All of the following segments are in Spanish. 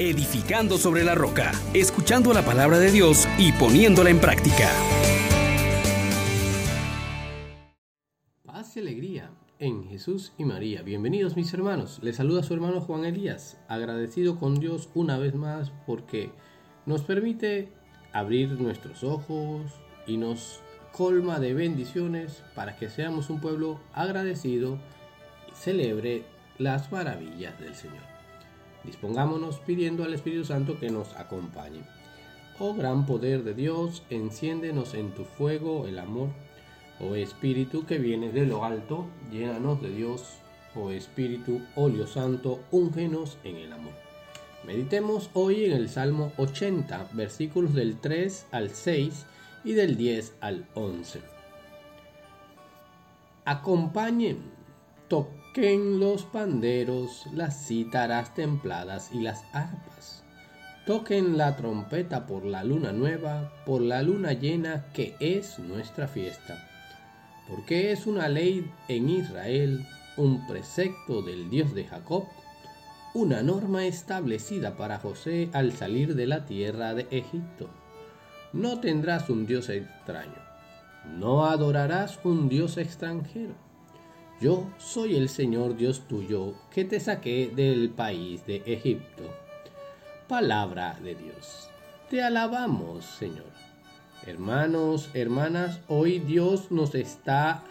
edificando sobre la roca, escuchando la palabra de Dios y poniéndola en práctica. Paz y alegría en Jesús y María. Bienvenidos mis hermanos. Les saluda su hermano Juan Elías, agradecido con Dios una vez más porque nos permite abrir nuestros ojos y nos colma de bendiciones para que seamos un pueblo agradecido y celebre las maravillas del Señor. Dispongámonos pidiendo al Espíritu Santo que nos acompañe. Oh gran poder de Dios, enciéndenos en tu fuego el amor. Oh Espíritu que viene de lo alto, llénanos de Dios. Oh Espíritu, óleo santo, úngenos en el amor. Meditemos hoy en el Salmo 80, versículos del 3 al 6 y del 10 al 11. Acompañen, toquen los panderos, las cítaras templadas y las arpas. Toquen la trompeta por la luna nueva, por la luna llena que es nuestra fiesta. Porque es una ley en Israel, un precepto del Dios de Jacob, una norma establecida para José al salir de la tierra de Egipto no tendrás un Dios extraño, no adorarás un Dios extranjero. Yo soy el Señor Dios tuyo que te saqué del país de Egipto. Palabra de Dios. Te alabamos, Señor. Hermanos, hermanas, hoy Dios nos está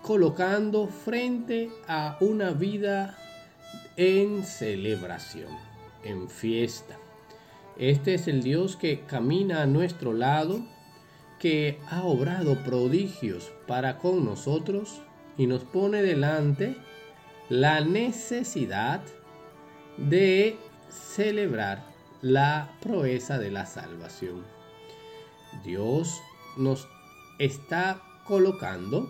colocando frente a una vida en celebración, en fiesta. Este es el Dios que camina a nuestro lado, que ha obrado prodigios para con nosotros y nos pone delante la necesidad de celebrar la proeza de la salvación. Dios nos está colocando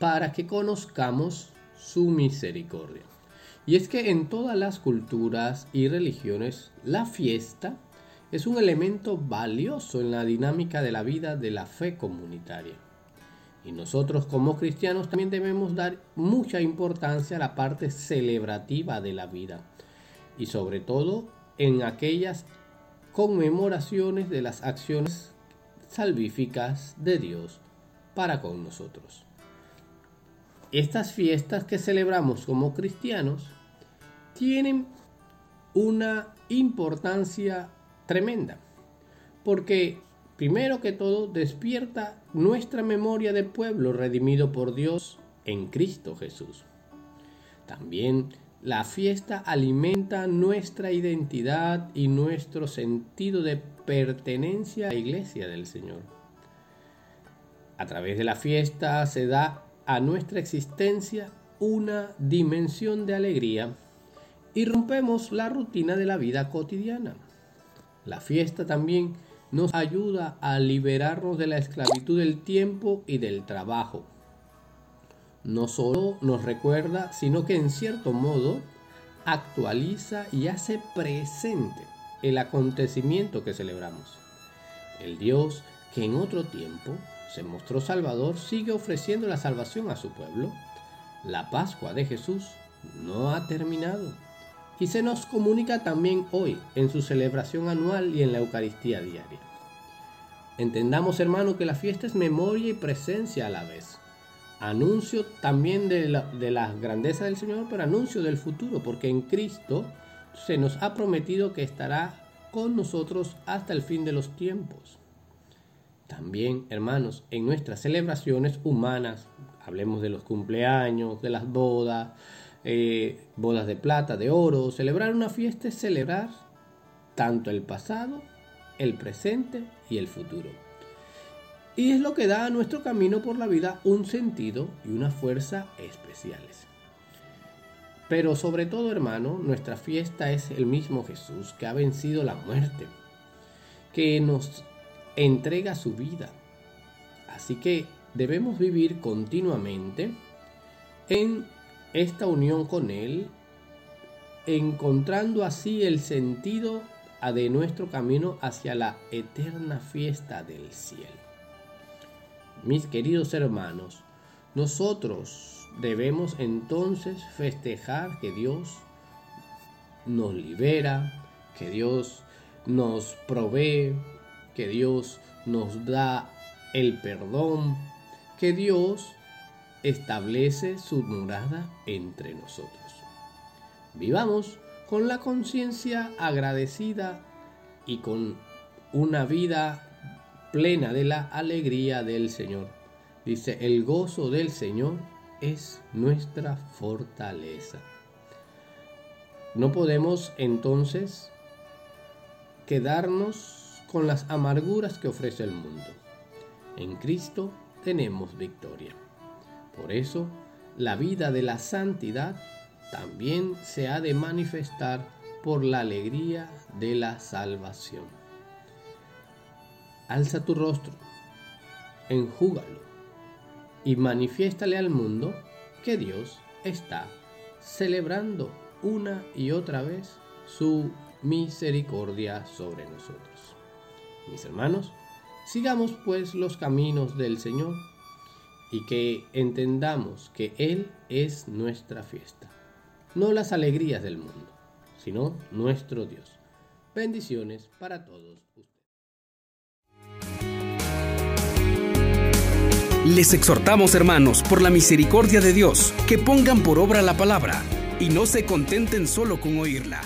para que conozcamos su misericordia. Y es que en todas las culturas y religiones la fiesta es un elemento valioso en la dinámica de la vida de la fe comunitaria. Y nosotros como cristianos también debemos dar mucha importancia a la parte celebrativa de la vida. Y sobre todo en aquellas conmemoraciones de las acciones salvíficas de Dios para con nosotros. Estas fiestas que celebramos como cristianos tienen una importancia tremenda. Porque primero que todo despierta nuestra memoria de pueblo redimido por Dios en Cristo Jesús. También la fiesta alimenta nuestra identidad y nuestro sentido de pertenencia a la iglesia del Señor. A través de la fiesta se da a nuestra existencia una dimensión de alegría y rompemos la rutina de la vida cotidiana. La fiesta también nos ayuda a liberarnos de la esclavitud del tiempo y del trabajo. No solo nos recuerda, sino que en cierto modo actualiza y hace presente el acontecimiento que celebramos. El Dios que en otro tiempo se mostró Salvador sigue ofreciendo la salvación a su pueblo. La Pascua de Jesús no ha terminado y se nos comunica también hoy en su celebración anual y en la Eucaristía diaria. Entendamos, hermano, que la fiesta es memoria y presencia a la vez. Anuncio también de la, de del Señor, pero anuncio del futuro, porque en Cristo se nos ha prometido que estará con nosotros hasta el fin de los tiempos. También, hermanos, en nuestras celebraciones humanas, hablemos de los cumpleaños, de las bodas, eh, bodas de plata, de oro. Celebrar una fiesta es celebrar tanto el pasado, el presente y el futuro. Y es lo que da a nuestro camino por la vida un sentido y una fuerza especiales. Pero sobre todo, hermano, nuestra fiesta es el mismo Jesús que ha vencido la muerte, que nos entrega su vida. Así que debemos vivir continuamente en esta unión con Él, encontrando así el sentido de nuestro camino hacia la eterna fiesta del cielo. Mis queridos hermanos, nosotros debemos entonces festejar que Dios nos libera, que Dios nos provee, que Dios nos da el perdón, que Dios establece su morada entre nosotros. Vivamos con la conciencia agradecida y con una vida plena de la alegría del Señor. Dice, el gozo del Señor es nuestra fortaleza. No podemos entonces quedarnos con las amarguras que ofrece el mundo. En Cristo tenemos victoria. Por eso, la vida de la santidad también se ha de manifestar por la alegría de la salvación. Alza tu rostro, enjúgalo y manifiéstale al mundo que Dios está celebrando una y otra vez su misericordia sobre nosotros. Mis hermanos, sigamos pues los caminos del Señor y que entendamos que Él es nuestra fiesta, no las alegrías del mundo, sino nuestro Dios. Bendiciones para todos ustedes. Les exhortamos, hermanos, por la misericordia de Dios, que pongan por obra la palabra y no se contenten solo con oírla